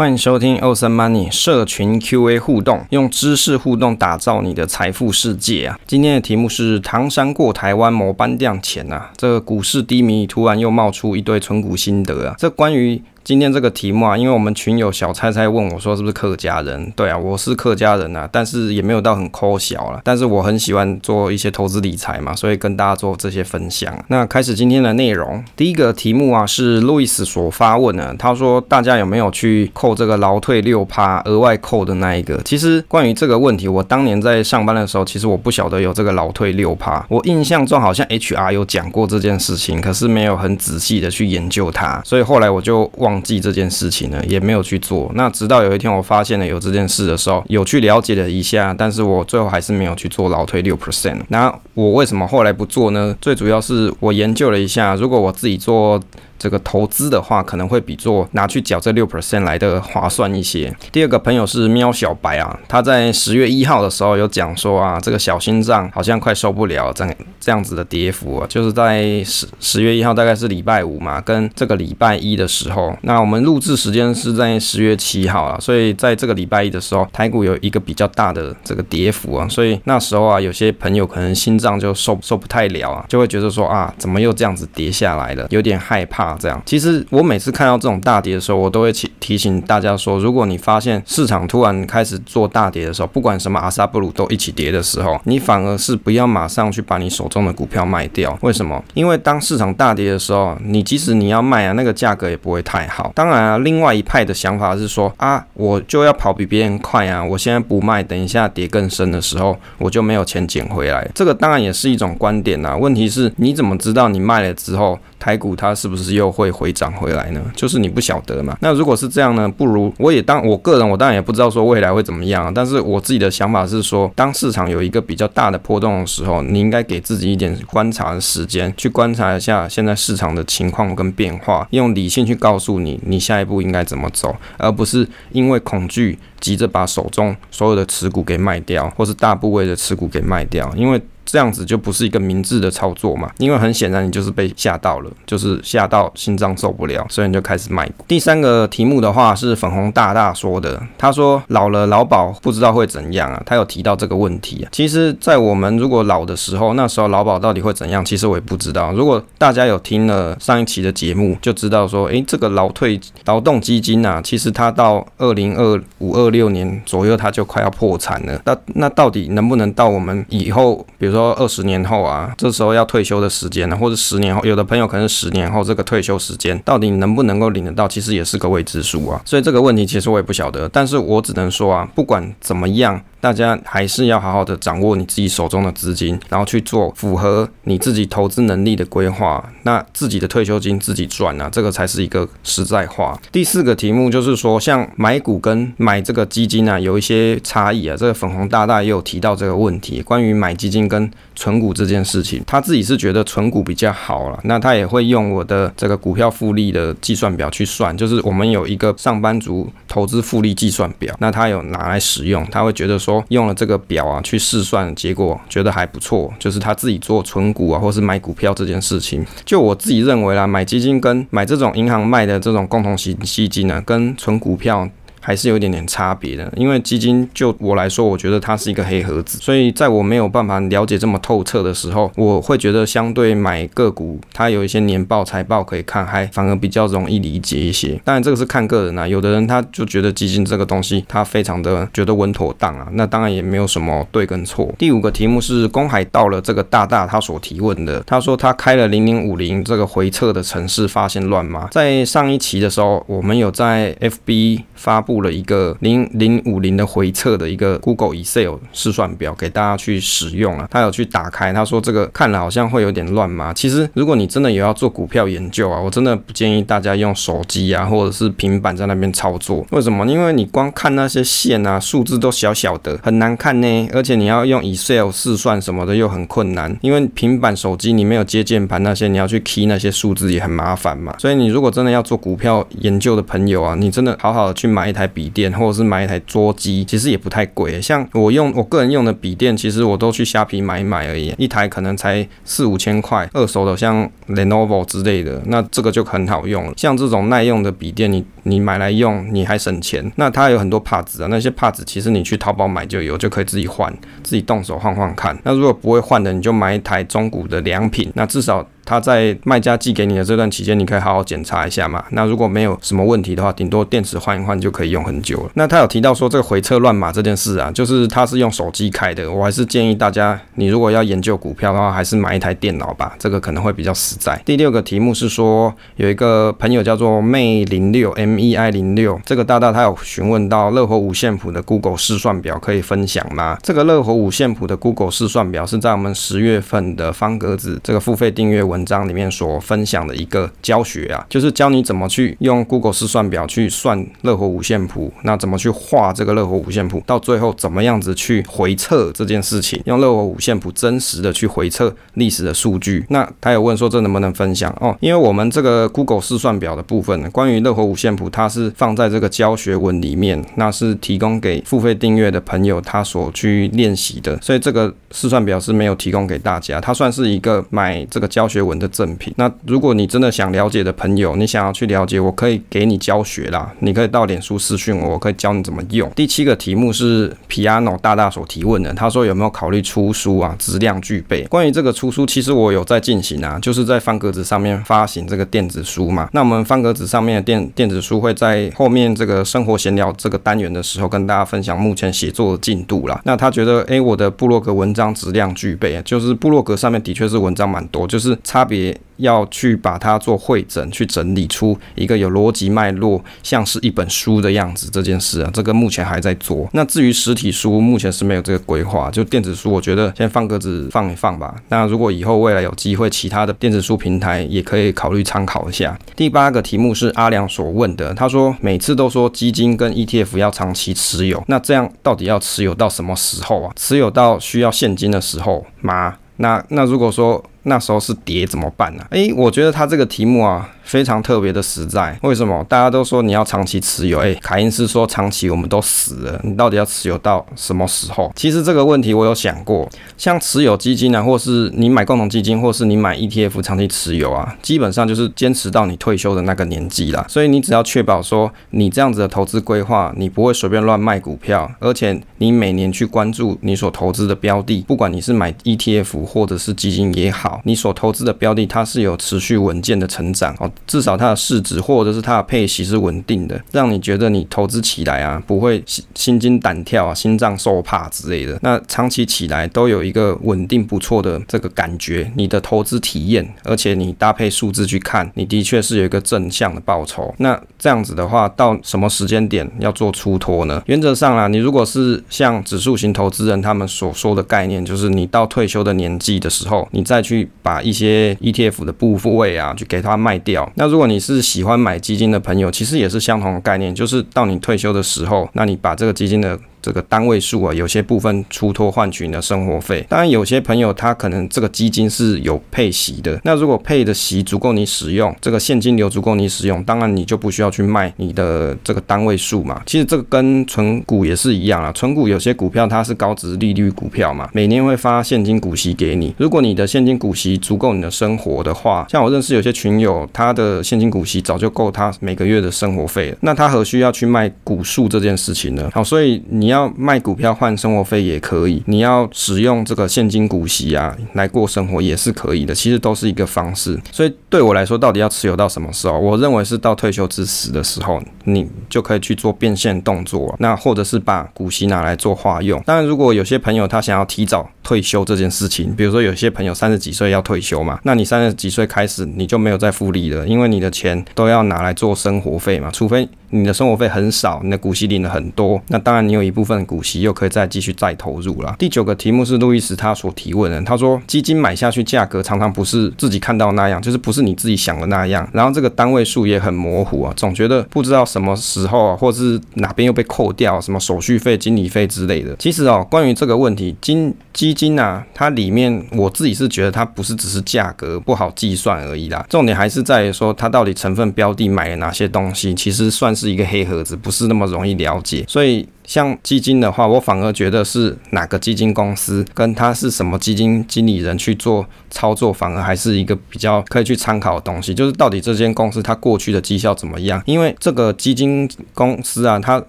欢迎收听欧森 money 社群 Q&A 互动，用知识互动打造你的财富世界啊！今天的题目是“唐山过台湾某班量钱啊”，这个股市低迷，突然又冒出一堆存股心得啊！这关于。今天这个题目啊，因为我们群友小蔡蔡问我说是不是客家人？对啊，我是客家人啊，但是也没有到很抠小了。但是我很喜欢做一些投资理财嘛，所以跟大家做这些分享。那开始今天的内容，第一个题目啊是路易斯所发问的，他说大家有没有去扣这个劳退六趴额外扣的那一个？其实关于这个问题，我当年在上班的时候，其实我不晓得有这个劳退六趴。我印象中好像 HR 有讲过这件事情，可是没有很仔细的去研究它，所以后来我就忘。忘记这件事情呢，也没有去做。那直到有一天我发现了有这件事的时候，有去了解了一下，但是我最后还是没有去做老退六 percent。那我为什么后来不做呢？最主要是我研究了一下，如果我自己做。这个投资的话，可能会比做拿去缴这六 percent 来的划算一些。第二个朋友是喵小白啊，他在十月一号的时候有讲说啊，这个小心脏好像快受不了这样这样子的跌幅啊，就是在十十月一号大概是礼拜五嘛，跟这个礼拜一的时候，那我们录制时间是在十月七号啊，所以在这个礼拜一的时候，台股有一个比较大的这个跌幅啊，所以那时候啊，有些朋友可能心脏就受受不太了啊，就会觉得说啊，怎么又这样子跌下来了，有点害怕。这样，其实我每次看到这种大跌的时候，我都会提提醒大家说，如果你发现市场突然开始做大跌的时候，不管什么阿萨布鲁都一起跌的时候，你反而是不要马上去把你手中的股票卖掉。为什么？因为当市场大跌的时候，你即使你要卖啊，那个价格也不会太好。当然啊，另外一派的想法是说啊，我就要跑比别人快啊，我现在不卖，等一下跌更深的时候，我就没有钱捡回来。这个当然也是一种观点啊。问题是，你怎么知道你卖了之后，台股它是不是又会回涨回来呢？就是你不晓得嘛。那如果是这样呢？不如我也当我个人，我当然也不知道说未来会怎么样。但是我自己的想法是说，当市场有一个比较大的波动的时候，你应该给自己一点观察的时间，去观察一下现在市场的情况跟变化，用理性去告诉你你下一步应该怎么走，而不是因为恐惧急着把手中所有的持股给卖掉，或是大部位的持股给卖掉，因为。这样子就不是一个明智的操作嘛，因为很显然你就是被吓到了，就是吓到心脏受不了，所以你就开始卖。第三个题目的话是粉红大大说的，他说老了劳保不知道会怎样啊，他有提到这个问题啊。其实，在我们如果老的时候，那时候劳保到底会怎样，其实我也不知道。如果大家有听了上一期的节目，就知道说，诶，这个劳退劳动基金啊，其实它到二零二五二六年左右，它就快要破产了。那那到底能不能到我们以后，比如说？二十年后啊，这时候要退休的时间呢，或者十年后，有的朋友可能十年后这个退休时间到底能不能够领得到，其实也是个未知数啊。所以这个问题其实我也不晓得，但是我只能说啊，不管怎么样。大家还是要好好的掌握你自己手中的资金，然后去做符合你自己投资能力的规划。那自己的退休金自己赚啊，这个才是一个实在话。第四个题目就是说，像买股跟买这个基金啊，有一些差异啊。这个粉红大大也有提到这个问题，关于买基金跟存股这件事情，他自己是觉得存股比较好了。那他也会用我的这个股票复利的计算表去算，就是我们有一个上班族投资复利计算表，那他有拿来使用，他会觉得说。用了这个表啊，去试算，结果觉得还不错。就是他自己做存股啊，或是买股票这件事情，就我自己认为啦，买基金跟买这种银行卖的这种共同型基金呢，跟存股票。还是有一点点差别的，因为基金就我来说，我觉得它是一个黑盒子，所以在我没有办法了解这么透彻的时候，我会觉得相对买个股，它有一些年报、财报可以看，还反而比较容易理解一些。当然这个是看个人啊，有的人他就觉得基金这个东西，他非常的觉得稳妥当啊，那当然也没有什么对跟错。第五个题目是公海到了这个大大他所提问的，他说他开了零零五零这个回撤的城市，发现乱码。在上一期的时候，我们有在 FB 发布布。了一个零零五零的回测的一个 Google Excel 试算表给大家去使用啊，他有去打开，他说这个看了好像会有点乱码。其实如果你真的有要做股票研究啊，我真的不建议大家用手机啊或者是平板在那边操作。为什么？因为你光看那些线啊，数字都小小的，很难看呢。而且你要用 Excel 试算什么的又很困难，因为平板手机你没有接键盘那些，你要去 key 那些数字也很麻烦嘛。所以你如果真的要做股票研究的朋友啊，你真的好好的去买一台。台笔电或者是买一台桌机，其实也不太贵。像我用我个人用的笔电，其实我都去虾皮买一买而已，一台可能才四五千块，二手的像 Lenovo 之类的，那这个就很好用了。像这种耐用的笔电，你你买来用，你还省钱。那它有很多 parts 啊，那些 parts 其实你去淘宝买就有，就可以自己换，自己动手换换看。那如果不会换的，你就买一台中古的良品，那至少。他在卖家寄给你的这段期间，你可以好好检查一下嘛。那如果没有什么问题的话，顶多电池换一换就可以用很久了。那他有提到说这个回测乱码这件事啊，就是他是用手机开的。我还是建议大家，你如果要研究股票的话，还是买一台电脑吧，这个可能会比较实在。第六个题目是说，有一个朋友叫做 May 零六 M E I 零六，这个大大他有询问到乐活五线谱的 Google 试算表可以分享吗？这个乐活五线谱的 Google 试算表是在我们十月份的方格子这个付费订阅文文章里面所分享的一个教学啊，就是教你怎么去用 Google 试算表去算乐活五线谱，那怎么去画这个乐活五线谱，到最后怎么样子去回测这件事情，用乐活五线谱真实的去回测历史的数据。那他有问说这能不能分享哦？因为我们这个 Google 试算表的部分，关于乐活五线谱，它是放在这个教学文里面，那是提供给付费订阅的朋友他所去练习的，所以这个试算表是没有提供给大家，它算是一个买这个教学文文的赠品。那如果你真的想了解的朋友，你想要去了解，我可以给你教学啦。你可以到脸书私讯我，我可以教你怎么用。第七个题目是 Piano 大大所提问的，他说有没有考虑出书啊？质量具备。关于这个出书，其实我有在进行啊，就是在方格子上面发行这个电子书嘛。那我们方格子上面的电电子书会在后面这个生活闲聊这个单元的时候跟大家分享目前写作的进度啦。那他觉得，诶，我的部落格文章质量具备，就是部落格上面的确是文章蛮多，就是差别。要去把它做会整，去整理出一个有逻辑脉络，像是一本书的样子。这件事啊，这个目前还在做。那至于实体书，目前是没有这个规划。就电子书，我觉得先放格子放一放吧。那如果以后未来有机会，其他的电子书平台也可以考虑参考一下。第八个题目是阿良所问的，他说每次都说基金跟 ETF 要长期持有，那这样到底要持有到什么时候啊？持有到需要现金的时候吗？那那如果说那时候是跌怎么办呢？诶，我觉得他这个题目啊。非常特别的实在，为什么大家都说你要长期持有？哎，凯因斯说长期我们都死了，你到底要持有到什么时候？其实这个问题我有想过，像持有基金啊，或是你买共同基金，或是你买 ETF 长期持有啊，基本上就是坚持到你退休的那个年纪啦。所以你只要确保说你这样子的投资规划，你不会随便乱卖股票，而且你每年去关注你所投资的标的，不管你是买 ETF 或者是基金也好，你所投资的标的它是有持续稳健的成长哦。至少它的市值或者是它的配息是稳定的，让你觉得你投资起来啊不会心心惊胆跳啊、心脏受怕之类的。那长期起来都有一个稳定不错的这个感觉，你的投资体验，而且你搭配数字去看，你的确是有一个正向的报酬。那这样子的话，到什么时间点要做出脱呢？原则上啊，你如果是像指数型投资人他们所说的概念，就是你到退休的年纪的时候，你再去把一些 ETF 的部位啊，就给它卖掉。那如果你是喜欢买基金的朋友，其实也是相同的概念，就是到你退休的时候，那你把这个基金的。这个单位数啊，有些部分出脱换取你的生活费。当然，有些朋友他可能这个基金是有配息的。那如果配的息足够你使用，这个现金流足够你使用，当然你就不需要去卖你的这个单位数嘛。其实这个跟存股也是一样啊。存股有些股票它是高值利率股票嘛，每年会发现金股息给你。如果你的现金股息足够你的生活的话，像我认识有些群友，他的现金股息早就够他每个月的生活费了。那他何须要去卖股数这件事情呢？好，所以你。你要卖股票换生活费也可以，你要使用这个现金股息啊来过生活也是可以的，其实都是一个方式。所以对我来说，到底要持有到什么时候？我认为是到退休之时的时候，你就可以去做变现动作，那或者是把股息拿来做化用。当然，如果有些朋友他想要提早退休这件事情，比如说有些朋友三十几岁要退休嘛，那你三十几岁开始你就没有再复利了，因为你的钱都要拿来做生活费嘛，除非你的生活费很少，你的股息领的很多，那当然你有一部分股息又可以再继续再投入了。第九个题目是路易斯他所提问的，他说基金买下去价格常常不是自己看到那样，就是不是你自己想的那样，然后这个单位数也很模糊啊，总觉得不知道什么时候啊，或是哪边又被扣掉什么手续费、经理费之类的。其实哦，关于这个问题，金基金啊，它里面我自己是觉得它不是只是价格不好计算而已啦，重点还是在于说它到底成分标的买了哪些东西，其实算。是一个黑盒子，不是那么容易了解，所以。像基金的话，我反而觉得是哪个基金公司跟他是什么基金经理人去做操作，反而还是一个比较可以去参考的东西。就是到底这间公司它过去的绩效怎么样？因为这个基金公司啊，它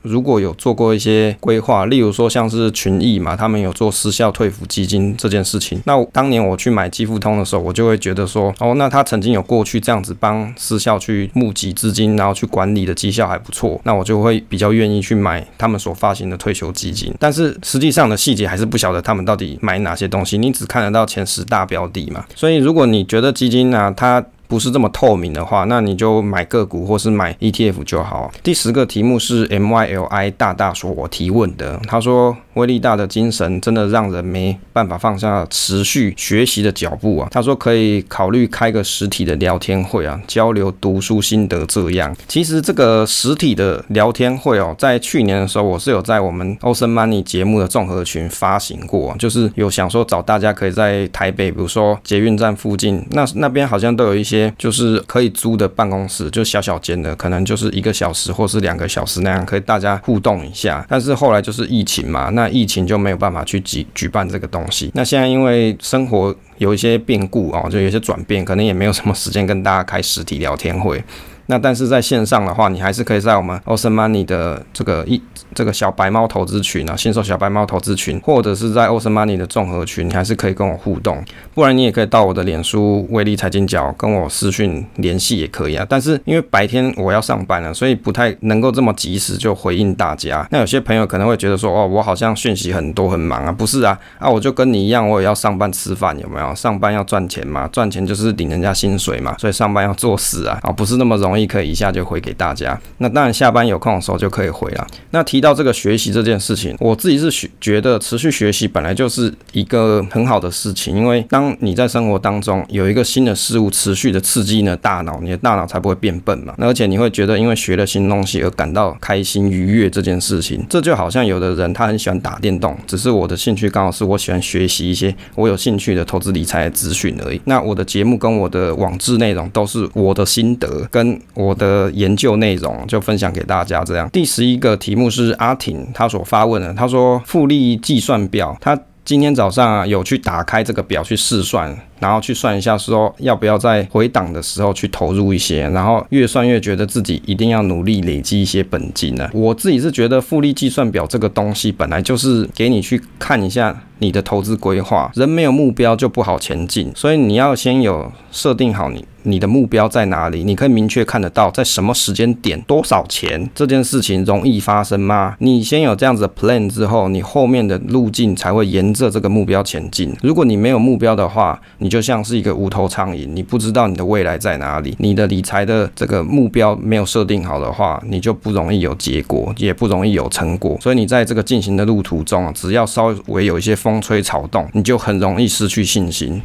如果有做过一些规划，例如说像是群益嘛，他们有做失效退服基金这件事情。那当年我去买基富通的时候，我就会觉得说，哦，那他曾经有过去这样子帮失效去募集资金，然后去管理的绩效还不错，那我就会比较愿意去买他们所发。发行的退休基金，但是实际上的细节还是不晓得他们到底买哪些东西，你只看得到前十大标的嘛。所以如果你觉得基金呢、啊，它不是这么透明的话，那你就买个股或是买 ETF 就好。第十个题目是 MYLI 大大所我提问的，他说。威力大的精神真的让人没办法放下持续学习的脚步啊！他说可以考虑开个实体的聊天会啊，交流读书心得这样。其实这个实体的聊天会哦，在去年的时候，我是有在我们 Awesome Money 节目的综合群发行过，就是有想说找大家可以在台北，比如说捷运站附近，那那边好像都有一些就是可以租的办公室，就小小间的，可能就是一个小时或是两个小时那样，可以大家互动一下。但是后来就是疫情嘛，那疫情就没有办法去举举办这个东西。那现在因为生活有一些变故哦，就有些转变，可能也没有什么时间跟大家开实体聊天会。那但是在线上的话，你还是可以在我们 Awesome Money 的这个一这个小白猫投资群啊，新手小白猫投资群，或者是在 Awesome Money 的综合群，你还是可以跟我互动。不然你也可以到我的脸书威力财经角跟我私讯联系也可以啊。但是因为白天我要上班了，所以不太能够这么及时就回应大家。那有些朋友可能会觉得说，哦，我好像讯息很多很忙啊，不是啊，啊，我就跟你一样，我也要上班吃饭，有没有？上班要赚钱嘛，赚钱就是领人家薪水嘛，所以上班要做事啊，啊，不是那么容易。可以一下就回给大家，那当然下班有空的时候就可以回了。那提到这个学习这件事情，我自己是学觉得持续学习本来就是一个很好的事情，因为当你在生活当中有一个新的事物持续的刺激你的大脑，你的大脑才不会变笨嘛。那而且你会觉得因为学了新东西而感到开心愉悦这件事情，这就好像有的人他很喜欢打电动，只是我的兴趣刚好是我喜欢学习一些我有兴趣的投资理财资讯而已。那我的节目跟我的网志内容都是我的心得跟。我的研究内容就分享给大家，这样。第十一个题目是阿婷她所发问的，她说复利计算表，她今天早上啊有去打开这个表去试算。然后去算一下，说要不要在回档的时候去投入一些，然后越算越觉得自己一定要努力累积一些本金呢。我自己是觉得复利计算表这个东西本来就是给你去看一下你的投资规划。人没有目标就不好前进，所以你要先有设定好你你的目标在哪里，你可以明确看得到在什么时间点多少钱这件事情容易发生吗？你先有这样子的 plan 之后，你后面的路径才会沿着这个目标前进。如果你没有目标的话，你就像是一个无头苍蝇，你不知道你的未来在哪里，你的理财的这个目标没有设定好的话，你就不容易有结果，也不容易有成果。所以你在这个进行的路途中啊，只要稍微有一些风吹草动，你就很容易失去信心。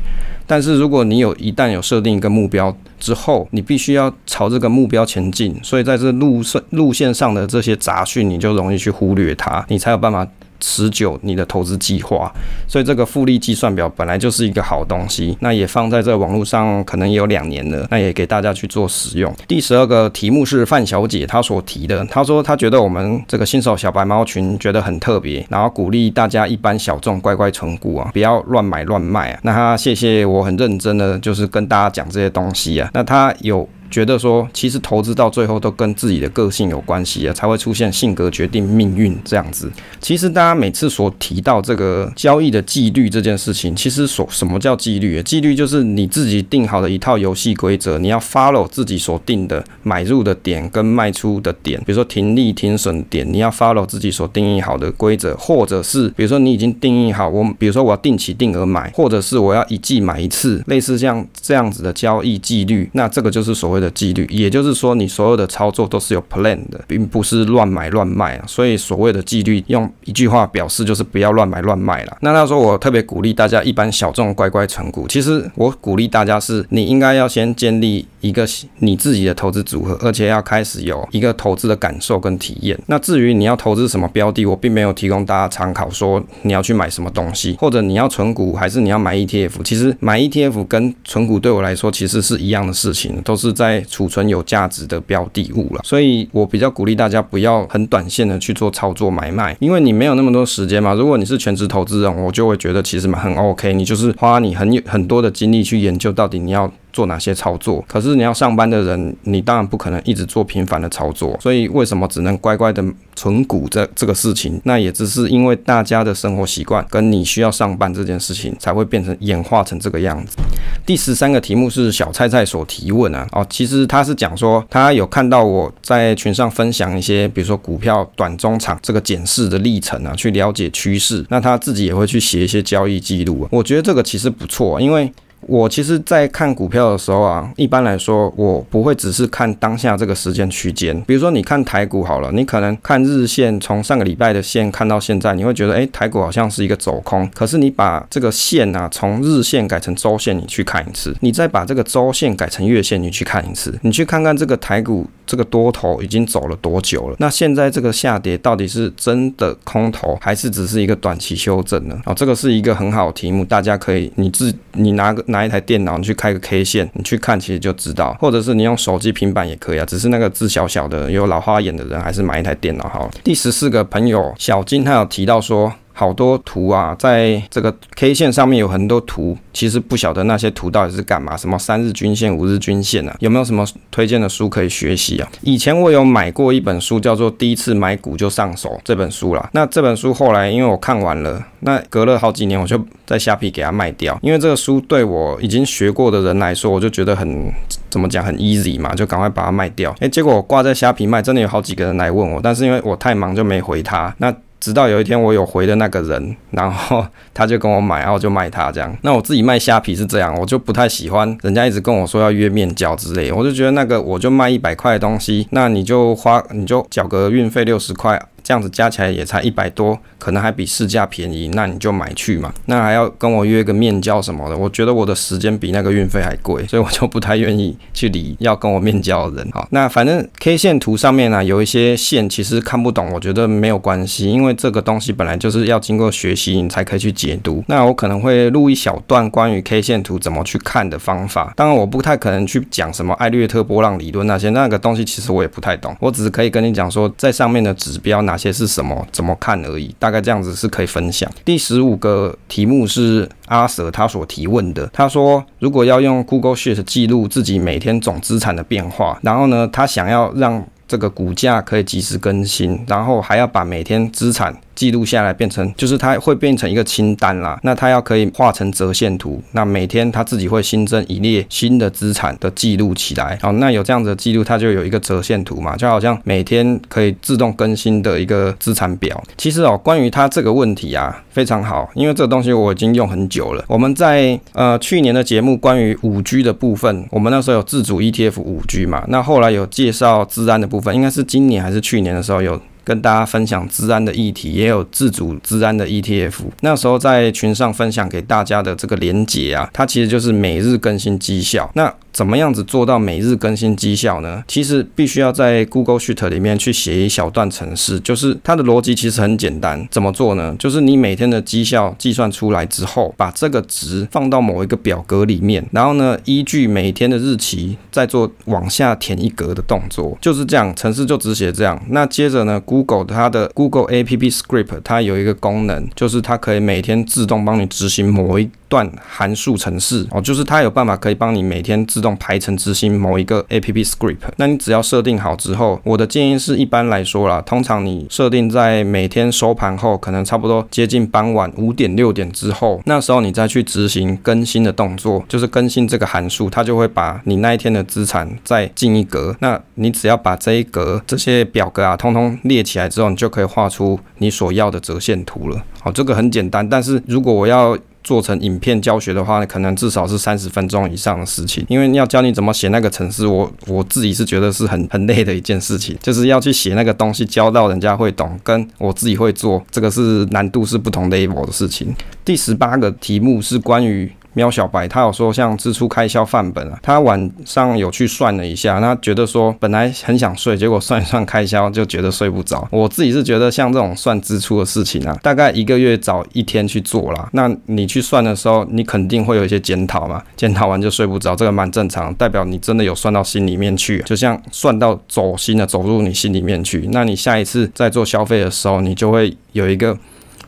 但是如果你有一旦有设定一个目标之后，你必须要朝这个目标前进，所以在这路线路线上的这些杂讯，你就容易去忽略它，你才有办法。持久你的投资计划，所以这个复利计算表本来就是一个好东西，那也放在这网络上可能也有两年了，那也给大家去做使用。第十二个题目是范小姐她所提的，她说她觉得我们这个新手小白猫群觉得很特别，然后鼓励大家一般小众乖乖存股啊，不要乱买乱卖啊。那她谢谢我很认真的就是跟大家讲这些东西啊，那她有。觉得说，其实投资到最后都跟自己的个性有关系啊，才会出现性格决定命运这样子。其实大家每次所提到这个交易的纪律这件事情，其实所什么叫纪律？纪律就是你自己定好的一套游戏规则，你要 follow 自己所定的买入的点跟卖出的点，比如说停利停损点，你要 follow 自己所定义好的规则，或者是比如说你已经定义好，我比如说我要定期定额买，或者是我要一季买一次，类似像这样子的交易纪律，那这个就是所谓的纪律，也就是说，你所有的操作都是有 plan 的，并不是乱买乱卖啊。所以所谓的纪律，用一句话表示就是不要乱买乱卖了。那他说我特别鼓励大家一般小众乖乖存股，其实我鼓励大家是，你应该要先建立一个你自己的投资组合，而且要开始有一个投资的感受跟体验。那至于你要投资什么标的，我并没有提供大家参考，说你要去买什么东西，或者你要存股还是你要买 ETF。其实买 ETF 跟存股对我来说其实是一样的事情，都是在。储存有价值的标的物了。所以我比较鼓励大家不要很短线的去做操作买卖，因为你没有那么多时间嘛。如果你是全职投资人，我就会觉得其实蛮很 OK，你就是花你很有很多的精力去研究到底你要。做哪些操作？可是你要上班的人，你当然不可能一直做频繁的操作。所以为什么只能乖乖的存股这这个事情？那也只是因为大家的生活习惯跟你需要上班这件事情，才会变成演化成这个样子。第十三个题目是小菜菜所提问啊，哦，其实他是讲说他有看到我在群上分享一些，比如说股票短中长这个检视的历程啊，去了解趋势。那他自己也会去写一些交易记录啊。我觉得这个其实不错，因为。我其实，在看股票的时候啊，一般来说，我不会只是看当下这个时间区间。比如说，你看台股好了，你可能看日线，从上个礼拜的线看到现在，你会觉得，诶，台股好像是一个走空。可是你把这个线啊，从日线改成周线，你去看一次，你再把这个周线改成月线，你去看一次，你去看看这个台股这个多头已经走了多久了？那现在这个下跌到底是真的空头，还是只是一个短期修正呢？哦，这个是一个很好的题目，大家可以你自你拿个。拿一台电脑，你去开个 K 线，你去看，其实就知道。或者是你用手机、平板也可以啊，只是那个字小小的，有老花眼的人还是买一台电脑好。第十四个朋友小金，他有提到说。好多图啊，在这个 K 线上面有很多图，其实不晓得那些图到底是干嘛。什么三日均线、五日均线啊？有没有什么推荐的书可以学习啊？以前我有买过一本书，叫做《第一次买股就上手》这本书啦。那这本书后来因为我看完了，那隔了好几年，我就在虾皮给它卖掉。因为这个书对我已经学过的人来说，我就觉得很怎么讲很 easy 嘛，就赶快把它卖掉。诶，结果我挂在虾皮卖，真的有好几个人来问我，但是因为我太忙就没回他。那直到有一天我有回的那个人，然后他就跟我买，然后就卖他这样。那我自己卖虾皮是这样，我就不太喜欢人家一直跟我说要约面交之类，我就觉得那个我就卖一百块的东西，那你就花你就缴个运费六十块。这样子加起来也才一百多，可能还比市价便宜，那你就买去嘛。那还要跟我约个面交什么的，我觉得我的时间比那个运费还贵，所以我就不太愿意去理要跟我面交的人。好，那反正 K 线图上面呢、有一些线其实看不懂，我觉得没有关系，因为这个东西本来就是要经过学习你才可以去解读。那我可能会录一小段关于 K 线图怎么去看的方法。当然我不太可能去讲什么艾略特波浪理论那些，那个东西其实我也不太懂，我只是可以跟你讲说在上面的指标哪些是什么，怎么看而已，大概这样子是可以分享。第十五个题目是阿蛇他所提问的，他说如果要用 Google Sheet 记录自己每天总资产的变化，然后呢，他想要让这个股价可以及时更新，然后还要把每天资产。记录下来变成，就是它会变成一个清单啦。那它要可以画成折线图，那每天它自己会新增一列新的资产的记录起来。好，那有这样子的记录，它就有一个折线图嘛，就好像每天可以自动更新的一个资产表。其实哦，关于它这个问题啊，非常好，因为这个东西我已经用很久了。我们在呃去年的节目关于五 G 的部分，我们那时候有自主 ETF 五 G 嘛，那后来有介绍资安的部分，应该是今年还是去年的时候有。跟大家分享治安的议题，也有自主治安的 ETF。那时候在群上分享给大家的这个连结啊，它其实就是每日更新绩效。那怎么样子做到每日更新绩效呢？其实必须要在 Google Sheet 里面去写一小段程式，就是它的逻辑其实很简单。怎么做呢？就是你每天的绩效计算出来之后，把这个值放到某一个表格里面，然后呢，依据每天的日期再做往下填一格的动作，就是这样，程式就只写这样。那接着呢，Google 它的 Google App Script 它有一个功能，就是它可以每天自动帮你执行某一段函数程式哦，就是它有办法可以帮你每天自动排程执行某一个 App Script。那你只要设定好之后，我的建议是一般来说啦，通常你设定在每天收盘后，可能差不多接近傍晚五点六点之后，那时候你再去执行更新的动作，就是更新这个函数，它就会把你那一天的资产再进一格。那你只要把这一格这些表格啊，通通列起来之后，你就可以画出你所要的折线图了。好，这个很简单，但是如果我要做成影片教学的话，可能至少是三十分钟以上的事情，因为要教你怎么写那个程式，我我自己是觉得是很很累的一件事情，就是要去写那个东西，教到人家会懂，跟我自己会做，这个是难度是不同 level 的事情。第十八个题目是关于喵小白，他有说像支出开销范本啊，他晚上有去算了一下，他觉得说本来很想睡，结果算一算开销就觉得睡不着。我自己是觉得像这种算支出的事情啊，大概一个月找一天去做啦。那你去算的时候，你肯定会有一些检讨嘛，检讨完就睡不着，这个蛮正常，代表你真的有算到心里面去，就像算到走心的走入你心里面去。那你下一次再做消费的时候，你就会有一个。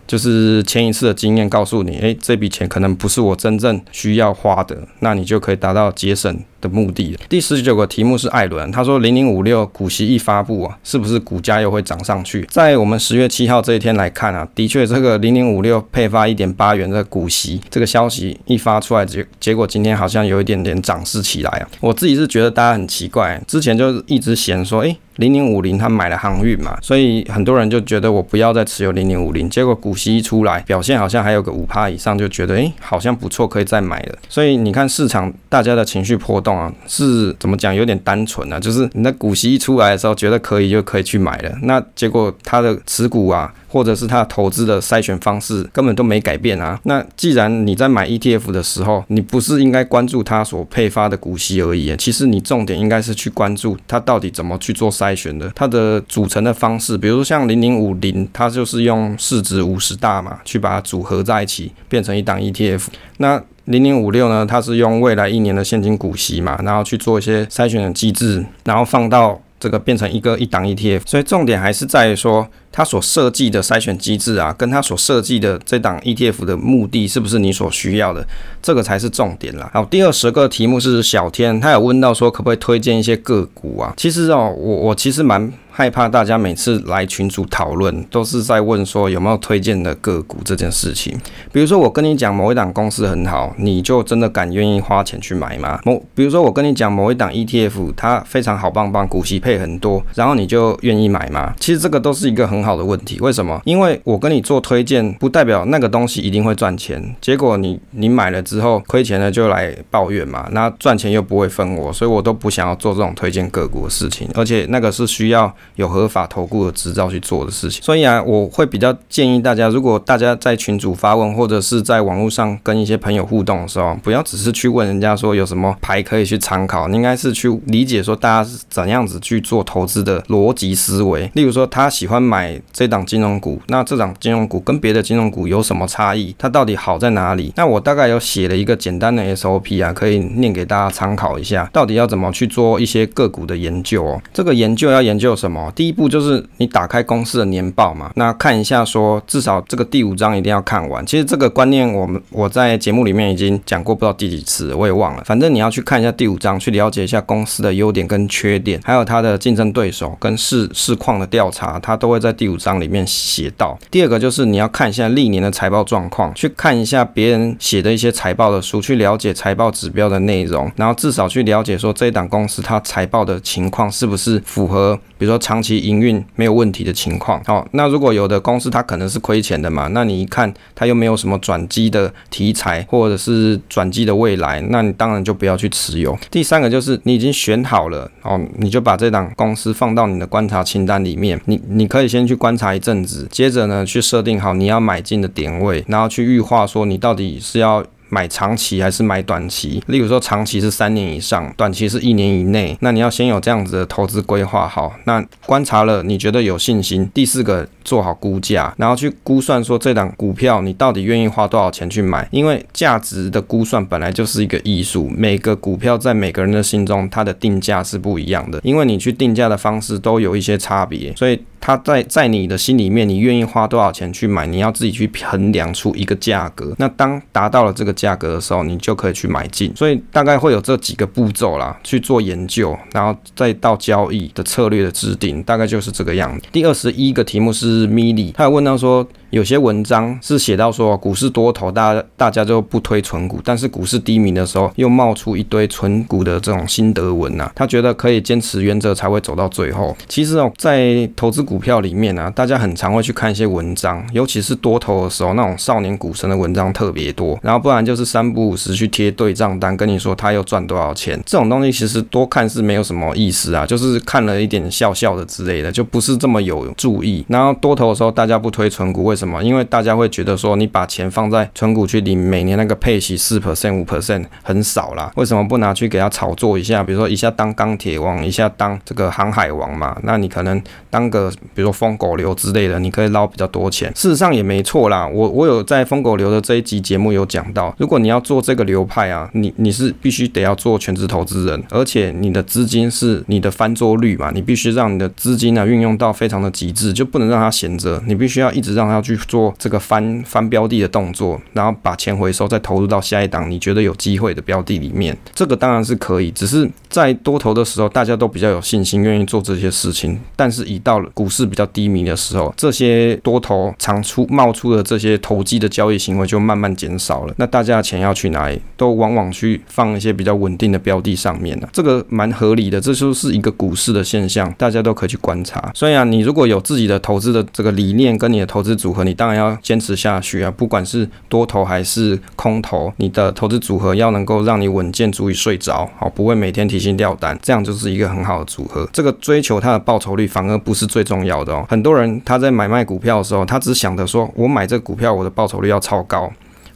就是前一次的经验告诉你，诶，这笔钱可能不是我真正需要花的，那你就可以达到节省的目的。第十九个题目是艾伦，他说零零五六股息一发布啊，是不是股价又会涨上去？在我们十月七号这一天来看啊，的确这个零零五六配发一点八元的股息，这个消息一发出来，结结果今天好像有一点点涨势起来啊。我自己是觉得大家很奇怪，之前就一直嫌说，诶。零零五零，他买了航运嘛，所以很多人就觉得我不要再持有零零五零。结果股息一出来，表现好像还有个五趴以上，就觉得诶、好像不错，可以再买了。所以你看市场大家的情绪波动啊，是怎么讲？有点单纯啊，就是你的股息一出来的时候，觉得可以就可以去买了。那结果他的持股啊。或者是他投资的筛选方式根本都没改变啊。那既然你在买 ETF 的时候，你不是应该关注它所配发的股息而已，其实你重点应该是去关注它到底怎么去做筛选的，它的组成的方式。比如说像零零五零，它就是用市值五十大嘛，去把它组合在一起，变成一档 ETF。那零零五六呢，它是用未来一年的现金股息嘛，然后去做一些筛选的机制，然后放到这个变成一个一档 ETF。所以重点还是在于说。它所设计的筛选机制啊，跟它所设计的这档 ETF 的目的是不是你所需要的，这个才是重点啦。好，第二十个题目是小天，他有问到说可不可以推荐一些个股啊？其实哦，我我其实蛮害怕大家每次来群组讨论都是在问说有没有推荐的个股这件事情。比如说我跟你讲某一档公司很好，你就真的敢愿意花钱去买吗？某比如说我跟你讲某一档 ETF 它非常好棒棒，股息配很多，然后你就愿意买吗？其实这个都是一个很。好的问题，为什么？因为我跟你做推荐，不代表那个东西一定会赚钱。结果你你买了之后亏钱了，就来抱怨嘛。那赚钱又不会分我，所以我都不想要做这种推荐个股的事情。而且那个是需要有合法投顾的执照去做的事情。所以啊，我会比较建议大家，如果大家在群组发问，或者是在网络上跟一些朋友互动的时候，不要只是去问人家说有什么牌可以去参考，你应该是去理解说大家是怎样子去做投资的逻辑思维。例如说，他喜欢买。这档金融股，那这档金融股跟别的金融股有什么差异？它到底好在哪里？那我大概有写了一个简单的 SOP 啊，可以念给大家参考一下，到底要怎么去做一些个股的研究哦。这个研究要研究什么？第一步就是你打开公司的年报嘛，那看一下说至少这个第五章一定要看完。其实这个观念我们我在节目里面已经讲过不知道第几次，我也忘了。反正你要去看一下第五章，去了解一下公司的优点跟缺点，还有它的竞争对手跟市市况的调查，它都会在第五章里面写到。第二个就是你要看一下历年的财报状况，去看一下别人写的一些财报的书，去了解财报指标的内容，然后至少去了解说这一档公司它财报的情况是不是符合，比如说长期营运没有问题的情况。好，那如果有的公司它可能是亏钱的嘛，那你一看它又没有什么转机的题材或者是转机的未来，那你当然就不要去持有。第三个就是你已经选好了哦，你就把这档公司放到你的观察清单里面，你你可以先去观察一阵子，接着呢去设定好你要买进的点位，然后去预划说你到底是要。买长期还是买短期？例如说，长期是三年以上，短期是一年以内。那你要先有这样子的投资规划好。那观察了，你觉得有信心。第四个，做好估价，然后去估算说这档股票你到底愿意花多少钱去买？因为价值的估算本来就是一个艺术，每个股票在每个人的心中，它的定价是不一样的。因为你去定价的方式都有一些差别，所以它在在你的心里面，你愿意花多少钱去买？你要自己去衡量出一个价格。那当达到了这个价格的时候，你就可以去买进。所以大概会有这几个步骤啦，去做研究，然后再到交易的策略的制定，大概就是这个样子。第二十一个题目是米粒，他有问到说。有些文章是写到说股市多头，大家大家就不推存股，但是股市低迷的时候又冒出一堆存股的这种心得文呐。他觉得可以坚持原则才会走到最后。其实哦，在投资股票里面啊，大家很常会去看一些文章，尤其是多头的时候，那种少年股神的文章特别多。然后不然就是三不五时去贴对账单，跟你说他又赚多少钱。这种东西其实多看是没有什么意思啊，就是看了一点笑笑的之类的，就不是这么有注意。然后多头的时候大家不推存股，为什么？什么？因为大家会觉得说，你把钱放在存股去领每年那个配息四 percent 五 percent 很少啦，为什么不拿去给他炒作一下？比如说一下当钢铁王，一下当这个航海王嘛？那你可能当个比如说疯狗流之类的，你可以捞比较多钱。事实上也没错啦，我我有在疯狗流的这一集节目有讲到，如果你要做这个流派啊，你你是必须得要做全职投资人，而且你的资金是你的翻桌率嘛，你必须让你的资金呢运用到非常的极致，就不能让它闲着，你必须要一直让它去去做这个翻翻标的的动作，然后把钱回收，再投入到下一档你觉得有机会的标的里面。这个当然是可以，只是在多头的时候，大家都比较有信心，愿意做这些事情。但是，一到了股市比较低迷的时候，这些多头常出冒出的这些投机的交易行为就慢慢减少了。那大家的钱要去哪里？都往往去放一些比较稳定的标的上面了。这个蛮合理的，这就是一个股市的现象，大家都可以去观察。所以啊，你如果有自己的投资的这个理念跟你的投资组合，你当然要坚持下去啊。不管是多头还是空头，你的投资组合要能够让你稳健，足以睡着，好，不会每天提心吊胆，这样就是一个很好的组合。这个追求它的报酬率反而不是最重要的哦。很多人他在买卖股票的时候，他只想着说，我买这个股票，我的报酬率要超高。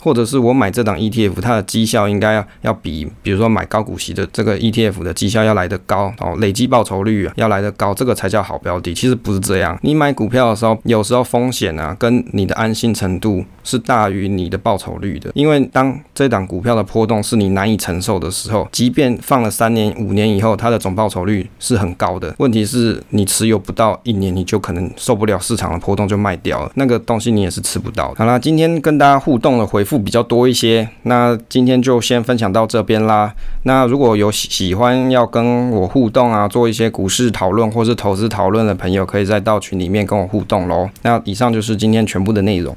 或者是我买这档 ETF，它的绩效应该要要比，比如说买高股息的这个 ETF 的绩效要来得高哦，累计报酬率要来得高，这个才叫好标的。其实不是这样，你买股票的时候，有时候风险啊，跟你的安心程度是大于你的报酬率的。因为当这档股票的波动是你难以承受的时候，即便放了三年、五年以后，它的总报酬率是很高的。问题是你持有不到一年，你就可能受不了市场的波动就卖掉了，那个东西你也是吃不到。好啦，今天跟大家互动的回复比较多一些，那今天就先分享到这边啦。那如果有喜喜欢要跟我互动啊，做一些股市讨论或是投资讨论的朋友，可以再到群里面跟我互动喽。那以上就是今天全部的内容。